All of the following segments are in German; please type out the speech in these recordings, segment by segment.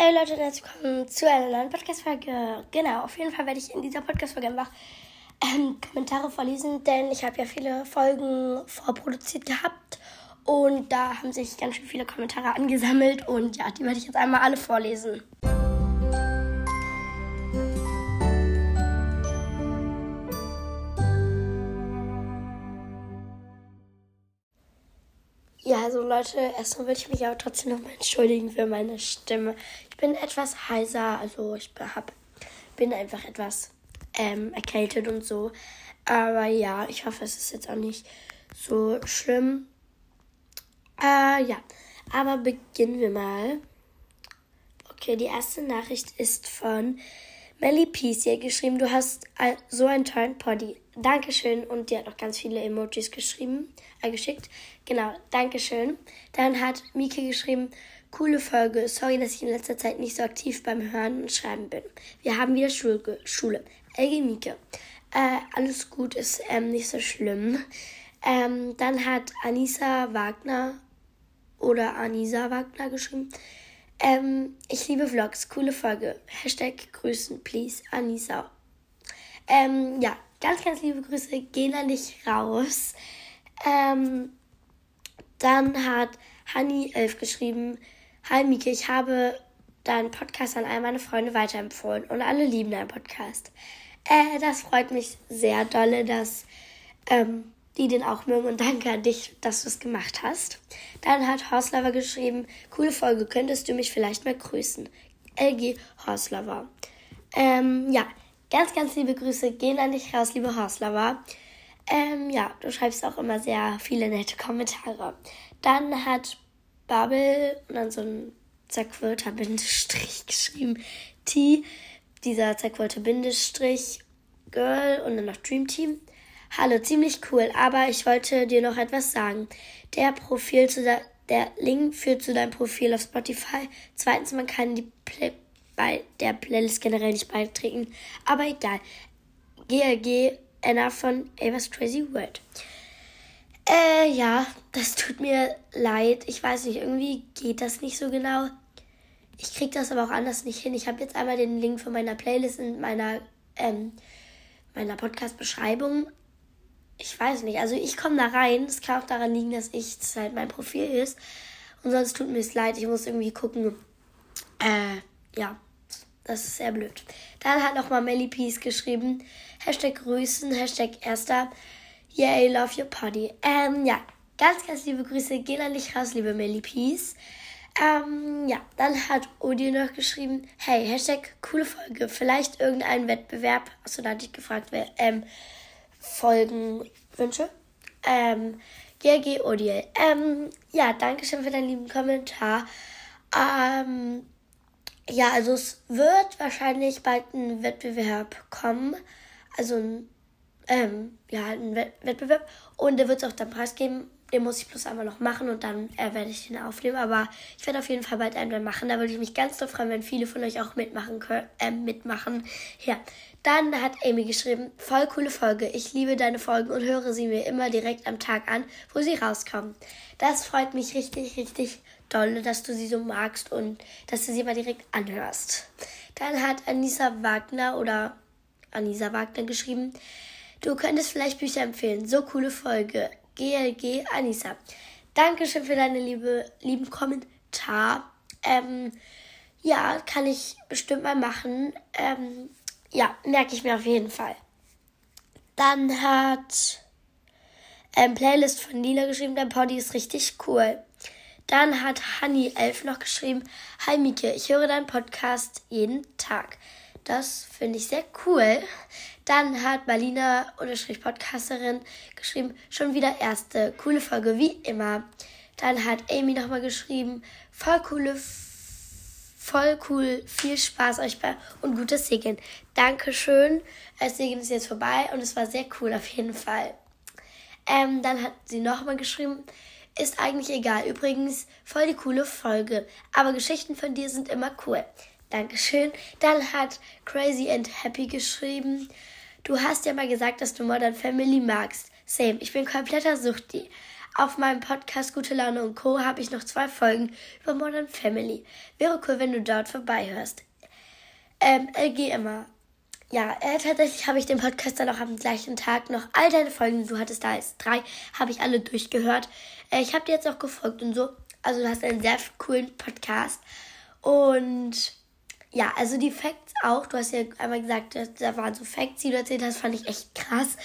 Hey Leute herzlich willkommen zu einer neuen Podcast-Folge. Genau, auf jeden Fall werde ich in dieser Podcast-Folge einfach ähm, Kommentare vorlesen, denn ich habe ja viele Folgen vorproduziert gehabt und da haben sich ganz schön viele Kommentare angesammelt und ja, die werde ich jetzt einmal alle vorlesen. Ja, also Leute, erstmal würde ich mich aber trotzdem nochmal entschuldigen für meine Stimme. Ich bin etwas heiser, also ich hab, bin einfach etwas ähm, erkältet und so. Aber ja, ich hoffe, es ist jetzt auch nicht so schlimm. Äh, ja, aber beginnen wir mal. Okay, die erste Nachricht ist von Melly Peace. Hat geschrieben, du hast so einen tollen Poddy. Dankeschön. Und die hat auch ganz viele Emojis geschrieben, äh, geschickt. Genau, Dankeschön. Dann hat Mike geschrieben, coole Folge. Sorry, dass ich in letzter Zeit nicht so aktiv beim Hören und Schreiben bin. Wir haben wieder Schule. Schule. LG Mike. Äh, alles gut, ist ähm, nicht so schlimm. Ähm, dann hat Anissa Wagner oder Anisa Wagner geschrieben. Ähm, ich liebe Vlogs, coole Folge. Hashtag grüßen, please, Anisa. Ähm, ja, ganz, ganz liebe Grüße gehen an dich raus. Ähm, dann hat Hani11 geschrieben, Hi Mike, ich habe deinen Podcast an all meine Freunde weiterempfohlen und alle lieben deinen Podcast. Äh, das freut mich sehr dolle, dass ähm, die den auch mögen und danke an dich, dass du es gemacht hast. Dann hat Horstlover geschrieben, coole Folge, könntest du mich vielleicht mal grüßen? LG Horstlover. Ähm, ja, ganz, ganz liebe Grüße gehen an dich raus, liebe Horstlover. Ähm, ja, du schreibst auch immer sehr viele nette Kommentare. Dann hat Babel und dann so ein zerquirlter Bindestrich geschrieben. T, dieser zerquirlte Bindestrich, Girl und dann noch Dream Team. Hallo, ziemlich cool, aber ich wollte dir noch etwas sagen. Der Profil zu der, der Link führt zu deinem Profil auf Spotify. Zweitens, man kann die Play bei der Playlist generell nicht beitreten, aber egal. GLG Anna von Ava's Crazy World. Äh, ja, das tut mir leid. Ich weiß nicht, irgendwie geht das nicht so genau. Ich krieg das aber auch anders nicht hin. Ich habe jetzt einmal den Link von meiner Playlist in meiner, ähm, meiner Podcast-Beschreibung ich weiß nicht. Also ich komme da rein. Es kann auch daran liegen, dass ich das halt mein Profil ist. Und sonst tut mir es leid. Ich muss irgendwie gucken. Äh, ja. Das ist sehr blöd. Dann hat nochmal Melly Peace geschrieben. Hashtag Grüßen, Hashtag Erster. Yay, love your party. Ähm, ja. Ganz, ganz liebe Grüße gehen an dich raus, liebe Melly Peace. Ähm, ja, dann hat Odi noch geschrieben, hey, Hashtag coole Folge, vielleicht irgendein Wettbewerb. Achso, da hatte ich gefragt, wer, ähm, Folgenwünsche. Ähm, GRG Odiel. Ähm, ja, danke schön für deinen lieben Kommentar. Ähm, ja, also es wird wahrscheinlich bald ein Wettbewerb kommen. Also ein, ähm, ja, ein Wettbewerb. Und der wird es auch dann Preis geben. Den muss ich bloß einmal noch machen und dann äh, werde ich den aufnehmen. Aber ich werde auf jeden Fall bald einen machen. Da würde ich mich ganz doll freuen, wenn viele von euch auch mitmachen können. Äh, mitmachen. Ja. Dann hat Amy geschrieben, voll coole Folge. Ich liebe deine Folgen und höre sie mir immer direkt am Tag an, wo sie rauskommen. Das freut mich richtig, richtig doll, dass du sie so magst und dass du sie mal direkt anhörst. Dann hat Anissa Wagner oder Anissa Wagner geschrieben, du könntest vielleicht Bücher empfehlen. So coole Folge. GLG Anissa. Dankeschön für deine liebe, lieben Kommentar. Ähm, ja, kann ich bestimmt mal machen. Ähm, ja, merke ich mir auf jeden Fall. Dann hat ähm, Playlist von Lila geschrieben, dein Poddy ist richtig cool. Dann hat Honey11 noch geschrieben, Hi Mieke, ich höre deinen Podcast jeden Tag. Das finde ich sehr cool. Dann hat Marlina Podcasterin geschrieben, schon wieder erste coole Folge wie immer. Dann hat Amy nochmal geschrieben, voll coole voll cool, viel Spaß euch bei und gutes Segeln. Dankeschön. Das Segeln ist jetzt vorbei und es war sehr cool auf jeden Fall. Ähm, dann hat sie nochmal geschrieben, ist eigentlich egal. Übrigens, voll die coole Folge. Aber Geschichten von dir sind immer cool. Dankeschön. Dann hat Crazy and Happy geschrieben, du hast ja mal gesagt, dass du Modern Family magst. Same, ich bin kompletter Suchti. auf meinem Podcast Gute Laune und Co. habe ich noch zwei Folgen über Modern Family. Wäre cool, wenn du dort vorbeihörst. Ähm, LG immer. Ja, äh, tatsächlich habe ich den Podcast dann auch am gleichen Tag noch all deine Folgen, du hattest da jetzt drei, habe ich alle durchgehört. Äh, ich habe dir jetzt auch gefolgt und so. Also du hast einen sehr coolen Podcast. Und ja, also die Facts auch. Du hast ja einmal gesagt, da waren so Facts, die du erzählt hast, fand ich echt krass.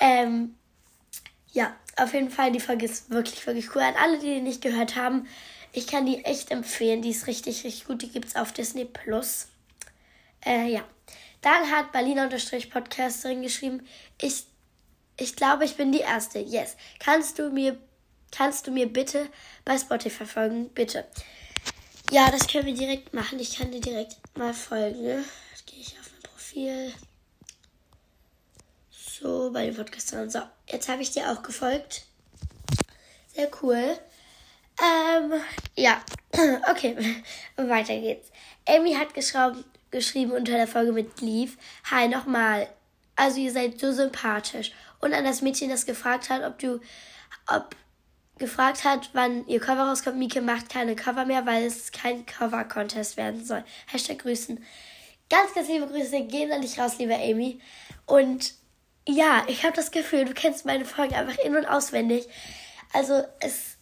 Ähm, ja, auf jeden Fall, die Folge ist wirklich, wirklich cool. An alle, die die nicht gehört haben, ich kann die echt empfehlen. Die ist richtig, richtig gut. Die gibt es auf Disney Plus. Äh, ja. Dann hat Berliner-Podcasterin geschrieben, ich, ich glaube, ich bin die Erste. Yes. Kannst du mir, kannst du mir bitte bei Spotify folgen? Bitte. Ja, das können wir direkt machen. Ich kann dir direkt mal folgen. Jetzt gehe ich auf mein Profil. So, bei den Podcastern. So, jetzt habe ich dir auch gefolgt. Sehr cool. Ähm, ja. Okay, weiter geht's. Amy hat geschrieben unter der Folge mit Leaf. Hi, nochmal. Also ihr seid so sympathisch. Und an das Mädchen, das gefragt hat, ob du, ob gefragt hat, wann ihr Cover rauskommt. Mieke macht keine Cover mehr, weil es kein Cover-Contest werden soll. Hashtag Grüßen. Ganz, ganz liebe Grüße gehen an dich raus, liebe Amy. Und ja, ich habe das Gefühl, du kennst meine Folgen einfach in- und auswendig. Also es,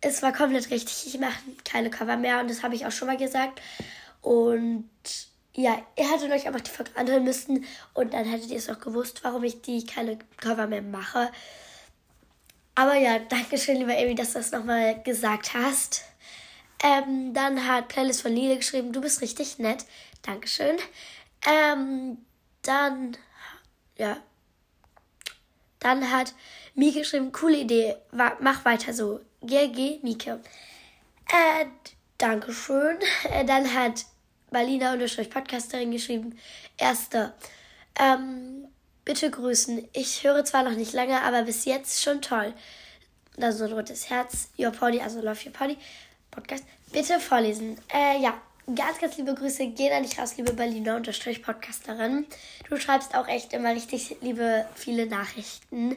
es war komplett richtig. Ich mache keine Cover mehr und das habe ich auch schon mal gesagt. Und ja, ihr hättet euch einfach die Folge anhören müssen und dann hättet ihr es auch gewusst, warum ich die keine Cover mehr mache. Aber ja, danke schön, lieber Amy, dass du das nochmal gesagt hast. Ähm, dann hat Playlist von Lila geschrieben, du bist richtig nett. Dankeschön. Ähm, dann, ja. Dann hat Mieke geschrieben, coole Idee, mach weiter so. GG, Mieke. Äh, Dankeschön. Äh, dann hat Balina unterstrich Podcasterin geschrieben, erster. Ähm, Bitte grüßen. Ich höre zwar noch nicht lange, aber bis jetzt schon toll. Da so ein rotes Herz. Your Pony, also Love Your Pony. Podcast. Bitte vorlesen. Äh, ja. Ganz, ganz liebe Grüße gehen an dich raus, liebe Berliner Unterstrich Podcasterin. Du schreibst auch echt immer richtig liebe, viele Nachrichten.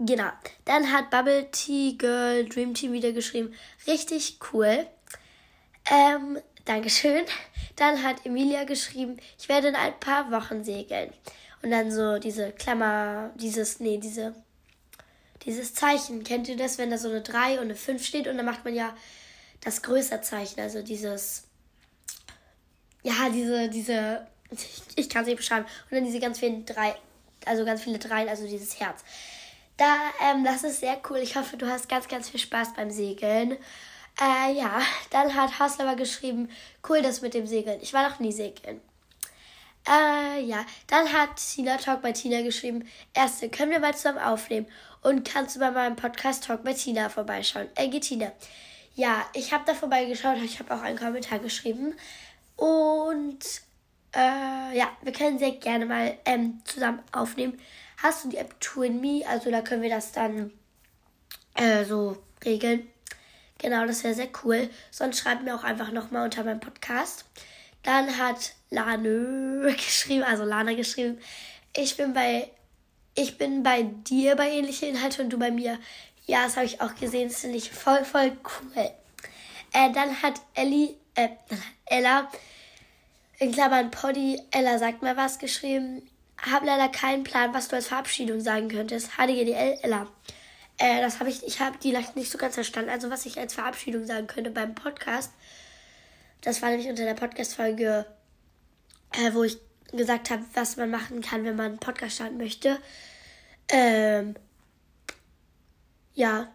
Genau. Dann hat Bubble Tea Girl Dream Team wieder geschrieben. Richtig cool. Ähm, Dankeschön. Dann hat Emilia geschrieben, ich werde in ein paar Wochen segeln. Und dann so diese Klammer, dieses, nee, diese, dieses Zeichen. Kennt ihr das, wenn da so eine 3 und eine 5 steht und dann macht man ja das größere Zeichen, also dieses, ja, diese, diese, ich kann es nicht beschreiben. Und dann diese ganz vielen drei, also ganz viele Dreien, also dieses Herz. Da, ähm, das ist sehr cool. Ich hoffe, du hast ganz, ganz viel Spaß beim Segeln. Äh, ja, dann hat Hauslover geschrieben, cool das mit dem Segeln. Ich war noch nie segeln. Äh, ja. Dann hat Tina Talk bei Tina geschrieben. Erste, können wir mal zusammen aufnehmen? Und kannst du bei meinem Podcast Talk bei Tina vorbeischauen? Äh, geht Tina. Ja, ich habe da vorbeigeschaut. Ich habe auch einen Kommentar geschrieben. Und, äh, ja, wir können sehr gerne mal ähm, zusammen aufnehmen. Hast du die App TwinMe? Also da können wir das dann äh, so regeln. Genau, das wäre sehr cool. Sonst schreibt mir auch einfach nochmal unter meinem Podcast. Dann hat Lane geschrieben, also Lana geschrieben, ich bin bei, ich bin bei dir bei ähnliche Inhalte und du bei mir. Ja, das habe ich auch gesehen, das finde ich voll, voll cool. Äh, dann hat Ellie, äh, Ella, in Klammern Poddy, Ella sagt mal was geschrieben. Hab leider keinen Plan, was du als Verabschiedung sagen könntest. HDGDL, Ella. Äh, das habe ich, ich habe die nicht so ganz verstanden. Also was ich als Verabschiedung sagen könnte beim Podcast. Das war nämlich unter der Podcast-Folge, äh, wo ich gesagt habe, was man machen kann, wenn man einen Podcast starten möchte. Ähm, ja,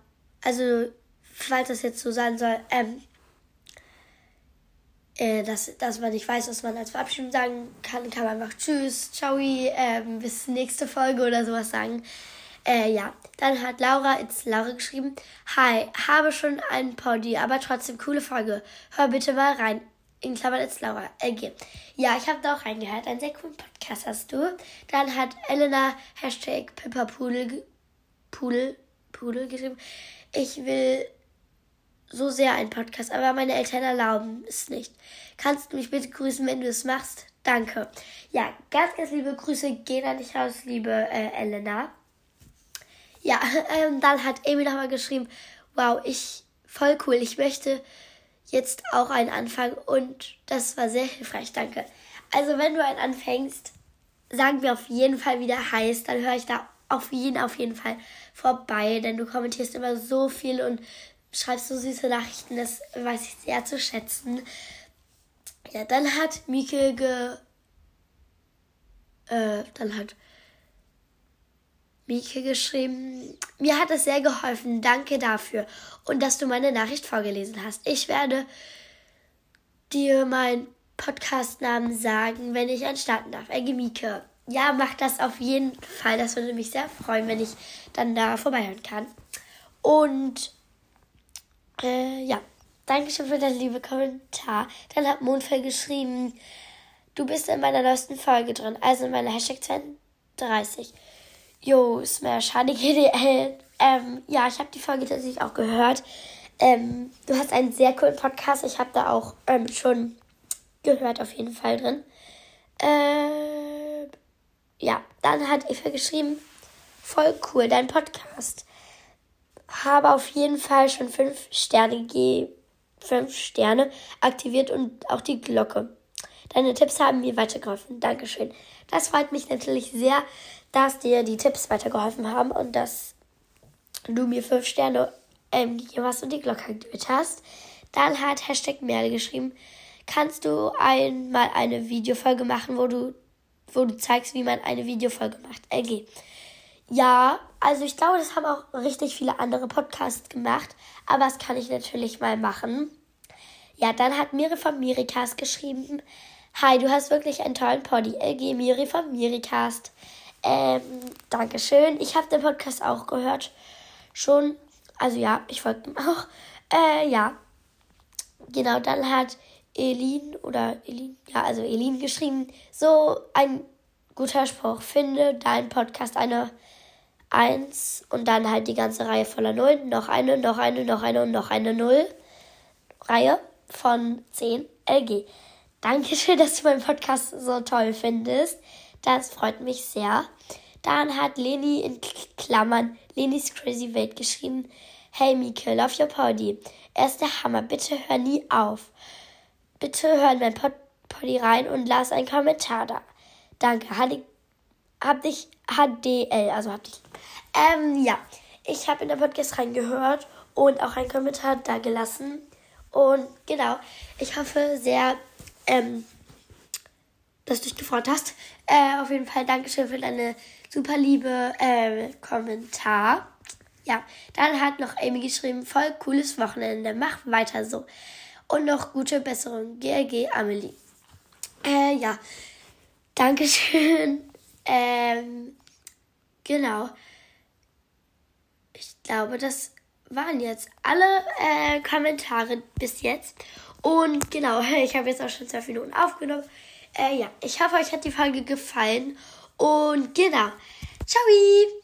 also, falls das jetzt so sein soll, ähm, äh, dass, dass man nicht weiß, was man als Verabschiedung sagen kann, kann man einfach Tschüss, Ciao, ähm, bis nächste Folge oder sowas sagen. Äh, ja. Dann hat Laura ins Laura geschrieben, Hi, habe schon einen Poddy, aber trotzdem coole Folge. Hör bitte mal rein. In Klammern ins Laura. LG. Ja, ich habe da auch reingehört. Einen sehr coolen Podcast hast du. Dann hat Elena Hashtag Pipperpudel Pudel, Pudel geschrieben. Ich will so sehr einen Podcast, aber meine Eltern erlauben es nicht. Kannst du mich bitte grüßen, wenn du es machst? Danke. Ja, ganz, ganz liebe Grüße gehen an dich raus, liebe äh, Elena. Ja, ähm, dann hat Amy nochmal geschrieben, wow, ich, voll cool, ich möchte jetzt auch einen anfangen und das war sehr hilfreich, danke. Also wenn du einen anfängst, sagen wir auf jeden Fall, wie der heißt, dann höre ich da auf jeden, auf jeden Fall vorbei, denn du kommentierst immer so viel und schreibst so süße Nachrichten, das weiß ich sehr zu schätzen. Ja, dann hat Mieke ge. Äh, dann hat Mieke geschrieben, mir hat es sehr geholfen, danke dafür und dass du meine Nachricht vorgelesen hast. Ich werde dir meinen Podcastnamen sagen, wenn ich anstarten darf. Ege Mieke. Ja, mach das auf jeden Fall. Das würde mich sehr freuen, wenn ich dann da vorbeihören kann. Und äh, ja, danke schön für deinen lieben Kommentar. Dann hat Mondfell geschrieben, du bist in meiner neuesten Folge drin, also in meiner Hashtag 32. Jo, Smash, HDGDL. Ähm, ja, ich habe die Folge tatsächlich auch gehört. Ähm, du hast einen sehr coolen Podcast. Ich habe da auch ähm, schon gehört, auf jeden Fall drin. Äh, ja, dann hat Eva geschrieben, voll cool, dein Podcast habe auf jeden Fall schon fünf Sterne gegeben. Fünf Sterne aktiviert und auch die Glocke. Deine Tipps haben mir weitergeholfen. Dankeschön. Das freut mich natürlich sehr, dass dir die Tipps weitergeholfen haben und dass du mir fünf Sterne ähm, gegeben hast und die Glocke aktiviert hast. Dann hat Hashtag Merle geschrieben, kannst du einmal eine Videofolge machen, wo du, wo du zeigst, wie man eine Videofolge macht. LG. Ja, also ich glaube, das haben auch richtig viele andere Podcasts gemacht, aber das kann ich natürlich mal machen. Ja, dann hat Miri von Miricast geschrieben, Hi, du hast wirklich einen tollen Poddy. LG Miri von Miricast. Ähm, Dankeschön. Ich habe den Podcast auch gehört. Schon. Also ja, ich folge ihm auch. Äh, ja. Genau, dann hat Elin oder Elin, ja, also Elin geschrieben, so ein guter Spruch. Finde deinen Podcast eine 1 und dann halt die ganze Reihe voller Nullen. Noch eine, noch eine, noch eine und noch eine Null. Reihe von 10 LG. Dankeschön, dass du meinen Podcast so toll findest. Das freut mich sehr. Dann hat Leni in Klammern Lenis Crazy Welt geschrieben. Hey Mieke, love your Poddy. Er ist der Hammer. Bitte hör nie auf. Bitte hör in mein Pod Poddy rein und lass einen Kommentar da. Danke. Hab dich HDL, also hab dich ähm, ja, ich habe in der Podcast reingehört und auch einen Kommentar da gelassen. Und genau, ich hoffe sehr, ähm, dass du dich gefreut hast. Äh, auf jeden Fall Dankeschön für deine super liebe äh, Kommentar. Ja, dann hat noch Amy geschrieben, voll cooles Wochenende, mach weiter so. Und noch gute Besserung, GLG Amelie. Äh, ja, Dankeschön. Ähm, genau ich glaube, das waren jetzt alle äh, Kommentare bis jetzt. Und genau, ich habe jetzt auch schon zwei Minuten aufgenommen. Äh, ja, ich hoffe, euch hat die Folge gefallen. Und genau, ciao!